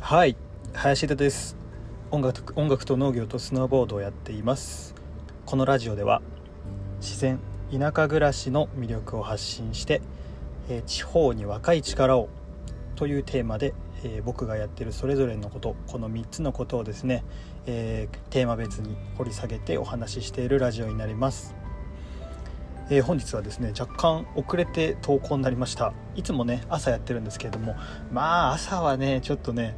はい林田です。音楽音楽と農業とスノーボードをやっています。このラジオでは自然田舎暮らしの魅力を発信してえ地方に若い力をというテーマで、え僕がやってるそれぞれのことこの3つのことをですね、えー、テーマ別に掘り下げてお話ししているラジオになります、えー、本日はですね若干遅れて投稿になりました。いつもね朝やってるんですけれどもまあ朝はねちょっとね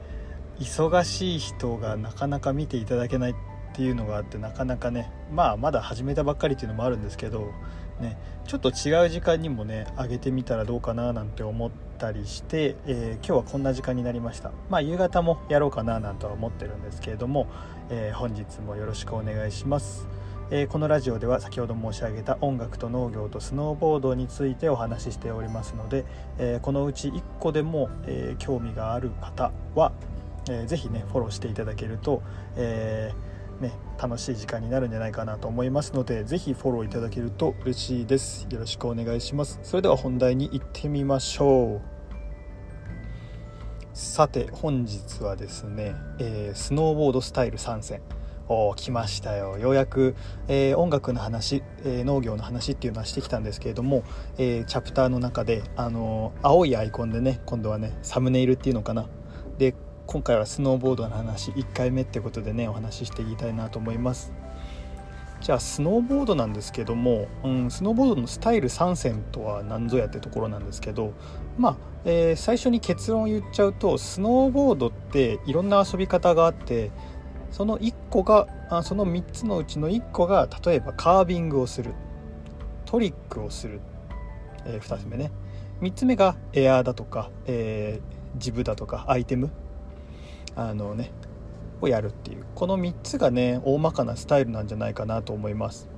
忙しい人がなかなか見ていただけないっていうのがあってなかなかねまあまだ始めたばっかりっていうのもあるんですけどねちょっと違う時間にもね上げてみたらどうかななんて思ったりして、えー、今日はこんな時間になりました。まあ夕方もやろうかななんとは思ってるんですけれども、えー、本日もよろしくお願いします。えー、このラジオでは先ほど申し上げた音楽と農業とスノーボードについてお話ししておりますので、えー、このうち1個でも、えー、興味がある方は、えー、ぜひねフォローしていただけると、えね、楽しい時間になるんじゃないかなと思いますのでぜひフォローいただけると嬉しいです。よろしくお願いします。それでは本題に行ってみましょう。さて本日はですね、え、スノーボードスタイル参戦。来ましたよ。ようやく、えー、音楽の話、えー、農業の話っていうのはしてきたんですけれども、えチャプターの中で、あの青いアイコンでね今度はねサムネイルっていうのかな。で今回はスノーボードの話1回目ってことでねお話ししていきたいなと思います。じゃあスノーボードなんですけども、うん、スノーボードのスタイル3選とは何ぞやってところなんですけどまあ、えー、最初に結論を言っちゃうとスノーボードっていろんな遊び方があってその1個があその3つのうちの1個が例えばカービングをする。トリックをする、えー、2つ目ね。3つ目がエアーだとか、えー、ジブだとかアイテム。あのねをやるっていう。この3つがね大まかなスタイルなんじゃないかなと思います。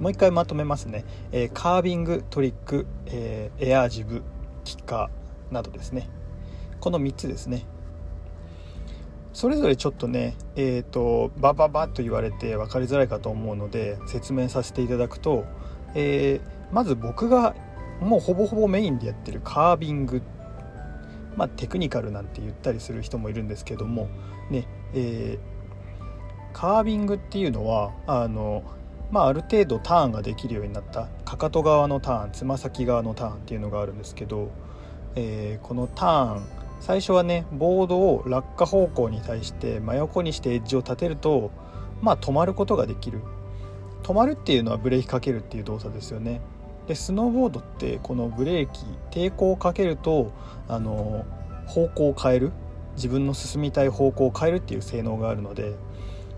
もう一回まとめますね、えー、カービングトリック、えー、エアージブキッカーなどですね。この3つですね。それぞれちょっとねえっ、ー、とバババッと言われて分かりづらいかと思うので説明させていただくと、えー、まず僕がもうほぼほぼメインでやってるカービングまあ、テクニカルなんて言ったりする人もいるんですけども、ねえー、カービングっていうのはあの、まあ、ある程度ターンができるようになったかかと側のターンつま先側のターンっていうのがあるんですけど、えー、このターン最初はねボードを落下方向に対して真横にしてエッジを立てると、まあ、止まることができる。止まるっていうのはブレーキかけるっていう動作ですよね。でスノーボードってこのブレーキ抵抗をかけるとあの方向を変える。自分の進みたい方向を変えるっていう性能があるので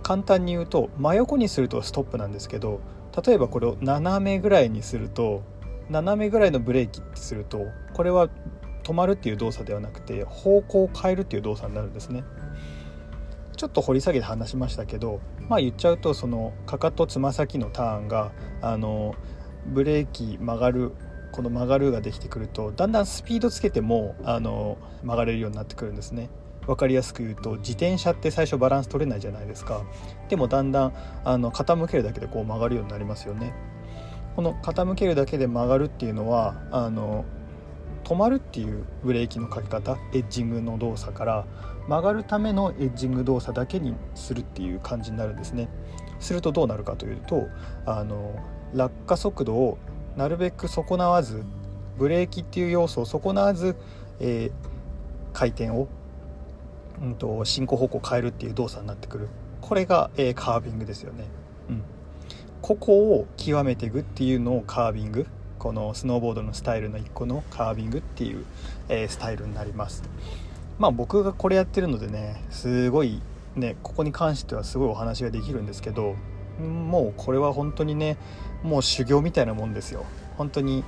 簡単に言うと真横にするとストップなんですけど例えばこれを斜めぐらいにすると斜めぐらいのブレーキってするとこれは止まるっていう動作ではなくて方向を変えるっていう動作になるんですね。ちょっと掘り下げて話しましたけどまあ言っちゃうとそのかかとつま先のターンがあのブレーキ曲がるこの曲がるができてくるとだんだんスピードつけてもあの曲がれるようになってくるんですね。分かりやすく言うと自転車って最初バランス取れないじゃないですか。でもだんだんあの傾けるだけでこう曲がるようになりますよね。この傾けるだけで曲がるっていうのはあの止まるっていうブレーキのかけ方エッジングの動作から曲がるためのエッジング動作だけにするっていう感じになるんですね。するとどうなるかというとあの落下速度をなるべく損なわずブレーキっていう要素を損なわず、えー、回転を、うんと、進行方向を変えるっていう動作になってくる。これが、えー、カービングですよね、うん、ここを極めていくっていうのをカービングこのスノーボードのスタイルの一個のカービングっていう、えー、スタイルになります。まあ僕がこれやってるのでねすごいねここに関してはすごいお話ができるんですけどもうこれは本当にねもう修行みたいなもんですよ。本当に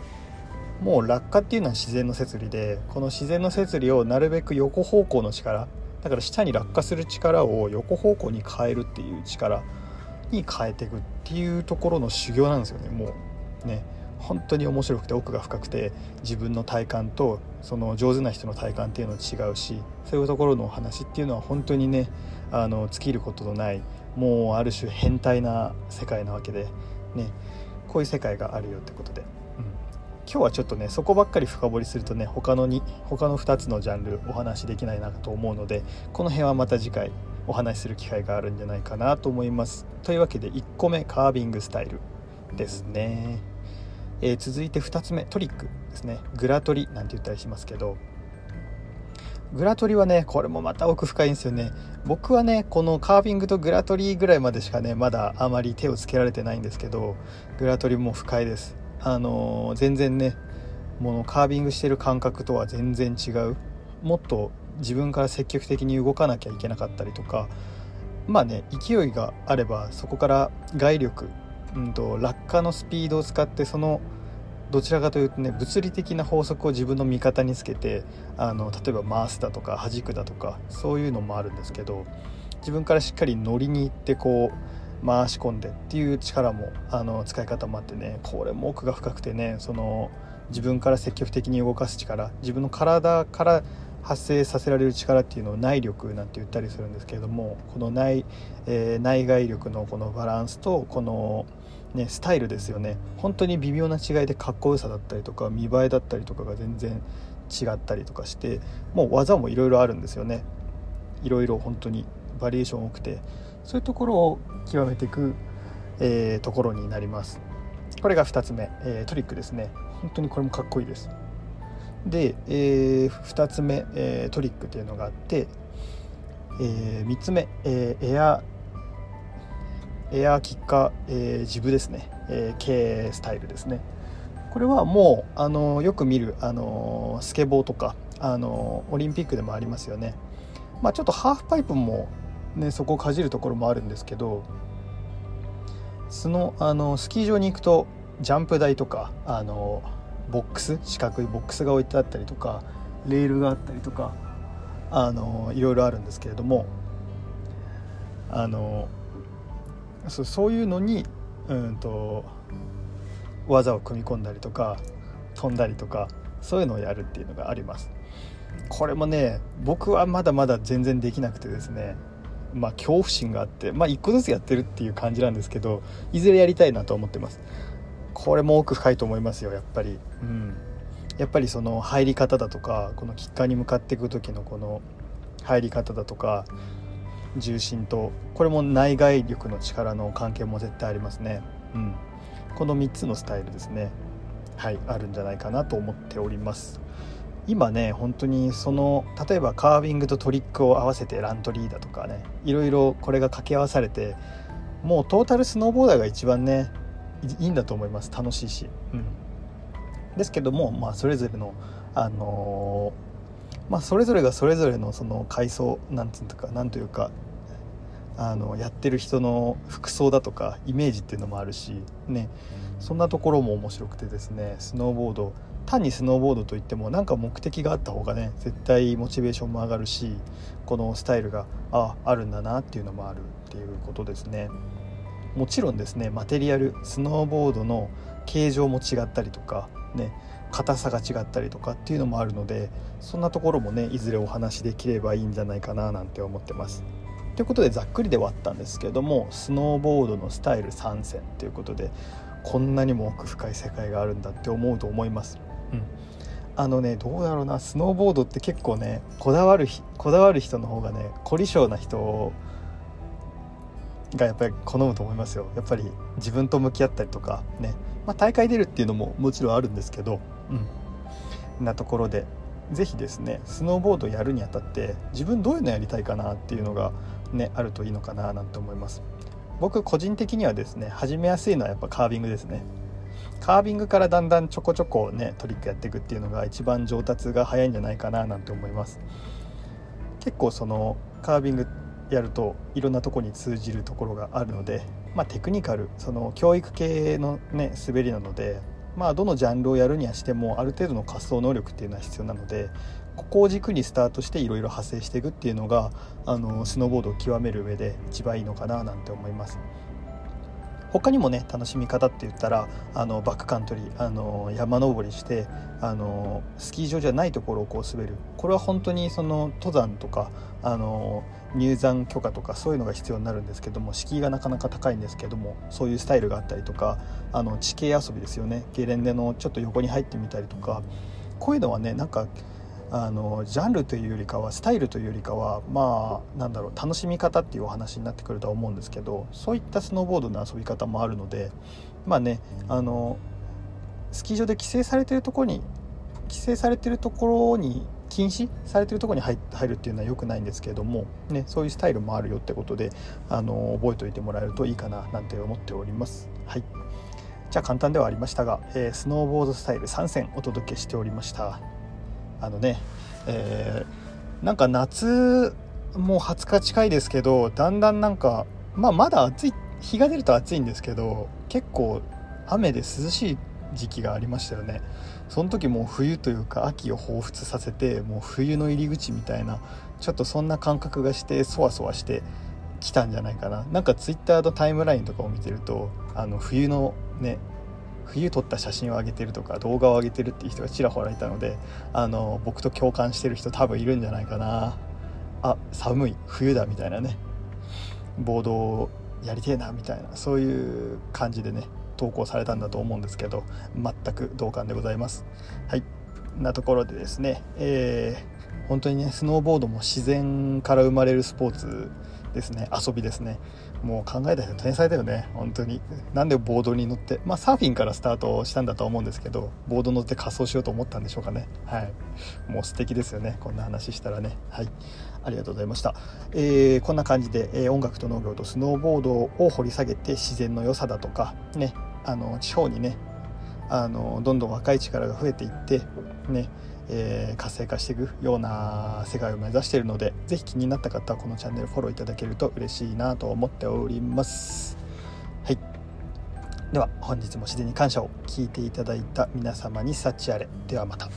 もう落下っていうのは自然の摂理でこの自然の摂理をなるべく横方向の力だから下に落下する力を横方向に変えるっていう力に変えていくっていうところの修行なんですよねもう。ね。本当に面白くて奥が深くて自分の体感とその上手な人の体感っていうのは違うしそういうところのお話っていうのは本当にねあの尽きることのないもうある種変態な世界なわけでねこういう世界があるよってことで、うん、今日はちょっとねそこばっかり深掘りするとね他のに他の2つのジャンルお話しできないなと思うのでこの辺はまた次回お話しする機会があるんじゃないかなと思います。というわけで1個目カービングスタイルですね、えー、続いて2つ目トリックですね。グラトリなんて言ったりしますけど。グラトリはねこれもまた奥深いんですよね。僕はねこのカービングとグラトリぐらいまでしかねまだあまり手をつけられてないんですけどグラトリも深いです。あのー、全然ねもうカービングしてる感覚とは全然違う。もっと自分から積極的に動かなきゃいけなかったりとか。まあね勢いがあればそこから外力、うんと、落下のスピードを使ってそのどちらかというとね物理的な法則を自分の味方につけてあの例えば回すだとか弾くだとかそういうのもあるんですけど自分からしっかり乗りに行ってこう回し込んでっていう力もあの使い方もあってねこれも奥が深くてねその自分から積極的に動かす力自分の体から発生させられる力っていうのを内力なんて言ったりするんですけれどもこの内,、えー、内外力のこのバランスとこの、ね、スタイルですよね。本当に微妙な違いでかっこよさだったりとか見栄えだったりとかが全然違ったりとかしてもう技もいろいろあるんですよね。いろいろ本当にバリエーション多くて。そういうところを極めていく、えー、ところになります。これが2つ目、えー、トリックですね。本当にこれもかっこいいです。で、えー、2つ目、えー、トリックっていうのがあって、えー、3つ目、えー、エアエアーキッカー、えー、ジブですね、えー、K スタイルですね。これはもうあのよく見るあのスケボーとかあのオリンピックでもありますよね。まあちょっとハーフパイプもねそこをかじるところもあるんですけどそのあのスキー場に行くとジャンプ台とかあのボックス四角いボックスが置いてあったりとかレールがあったりとかあのいろいろあるんですけれどもあのそそういうのにうんと技を組み込んだりとか飛んだりとかそういうのをやるっていうのがあります。これもね僕はまだまだ全然できなくてですねまあ恐怖心があってまあ一個ずつやってるっていう感じなんですけどいずれやりたいなと思ってます。これも奥深いと思いますよやっぱり、うん、やっぱりその入り方だとかこのキッカーに向かっていく時のこの入り方だとか重心とこれも内外力の力の関係も絶対ありますね、うん、この3つのスタイルですね。はいあるんじゃないかなと思っております。今ね本当にその例えばカービングとトリックを合わせてラントリーだとかねいろいろこれが掛け合わされてもうトータルスノーボーダーが一番ねいいんだと思います。楽しいし、うん、ですけども、まあ、それぞれの、あのー、まあ、それぞれがそれぞれのその階層なんつうかなんというかあのやってる人の服装だとかイメージっていうのもあるしねそんなところも面白くてですねスノーボード単にスノーボードといっても何か目的があった方がね絶対モチベーションも上がるしこのスタイルがああるんだなっていうのもあるっていうことですね。もちろんですねマテリアルスノーボードの形状も違ったりとかね硬さが違ったりとかっていうのもあるのでそんなところもねいずれお話しできればいいんじゃないかななんて思ってます。ということでざっくりではあったんですけどもスノーボードのスタイル3選ということでこんなにも奥深い世界があるんだって思うと思います。うんあのねどうだろうなスノーボードって結構ねこだわるこだわる人の方がね凝り性な人がやっぱり好むと思いますよやっぱり自分と向き合ったりとかね、まあ、大会出るっていうのももちろんあるんですけどうん。なところで是非ですねスノーボードやるにあたって自分どういうのやりたいかなっていうのがねあるといいのかななんて思います。僕個人的にはですね始めやすいのはやっぱカービングですね。カービングからだんだんちょこちょこねトリックやっていくっていうのが一番上達が早いんじゃないかななんて思います。結構そのカービングやるといろんなとこに通じるところがあるので、まあ、テクニカルその教育系の、ね、滑りなので、まあ、どのジャンルをやるにはしてもある程度の滑走能力っていうのは必要なのでここを軸にスタートしていろいろ派生していくっていうのがあのスノーボードを極める上で一番いいのかななんて思います。他にもね楽しみ方って言ったらあのバックカントリーあの山登りしてあのスキー場じゃないところをこう滑る。これは本当にその登山とかあの入山許可とかそういうのが必要になるんですけども敷居がなかなか高いんですけどもそういうスタイルがあったりとかあの地形遊びですよね。ゲレンデのちょっと横に入ってみたりとかこういうのはねなんかあのジャンルというよりかはスタイルというよりかはまあなんだろう楽しみ方っていうお話になってくるとは思うんですけどそういったスノーボードの遊び方もあるのでまあねあのスキー場で規制されてるところに規制されてるところに禁止されてるところに入るっていうのは良くないんですけれども、ね、そういうスタイルもあるよってことであの覚えておいてもらえるといいかななんて思っております。はいじゃあ簡単ではありましたが、えー、スノーボードスタイル3選お届けしておりました。あのね、えー、なんか夏もう20日近いですけどだんだんなんか、まあ、まだ暑い日が出ると暑いんですけど結構雨で涼しい時期がありましたよね。その時もう冬というか秋を彷彿させてもう冬の入り口みたいなちょっとそんな感覚がしてそわそわしてきたんじゃないかな。なんか Twitter のタイムラインとかを見てるとあの冬のね冬撮った写真を上げてるとか動画を上げてるっていう人がちらほらいたのであの僕と共感してる人多分いるんじゃないかな。あ寒い冬だみたいなね。ボードをやりてえなみたいなそういう感じでね投稿されたんだと思うんですけど全く同感でございます。はい。なところでですねえー、本当にねスノーボードも自然から生まれるスポーツですね。遊びですね。もう考えた人天才だよね。本当に。なんでボードに乗ってまあサーフィンからスタートしたんだと思うんですけどボード乗って仮装しようと思ったんでしょうかね。はい。もう素敵ですよね。こんな話したらね。はい。ありがとうございました、えー、こんな感じで、えー、音楽と農業とスノーボードを掘り下げて自然の良さだとかねあの地方にねあのどんどん若い力が増えていってねえー、活性化していくような世界を目指しているので是非気になった方はこのチャンネルフォローいただけると嬉しいなと思っております。はい。では本日も自然に感謝を聞いていただいた皆様に幸あれ。ではまた。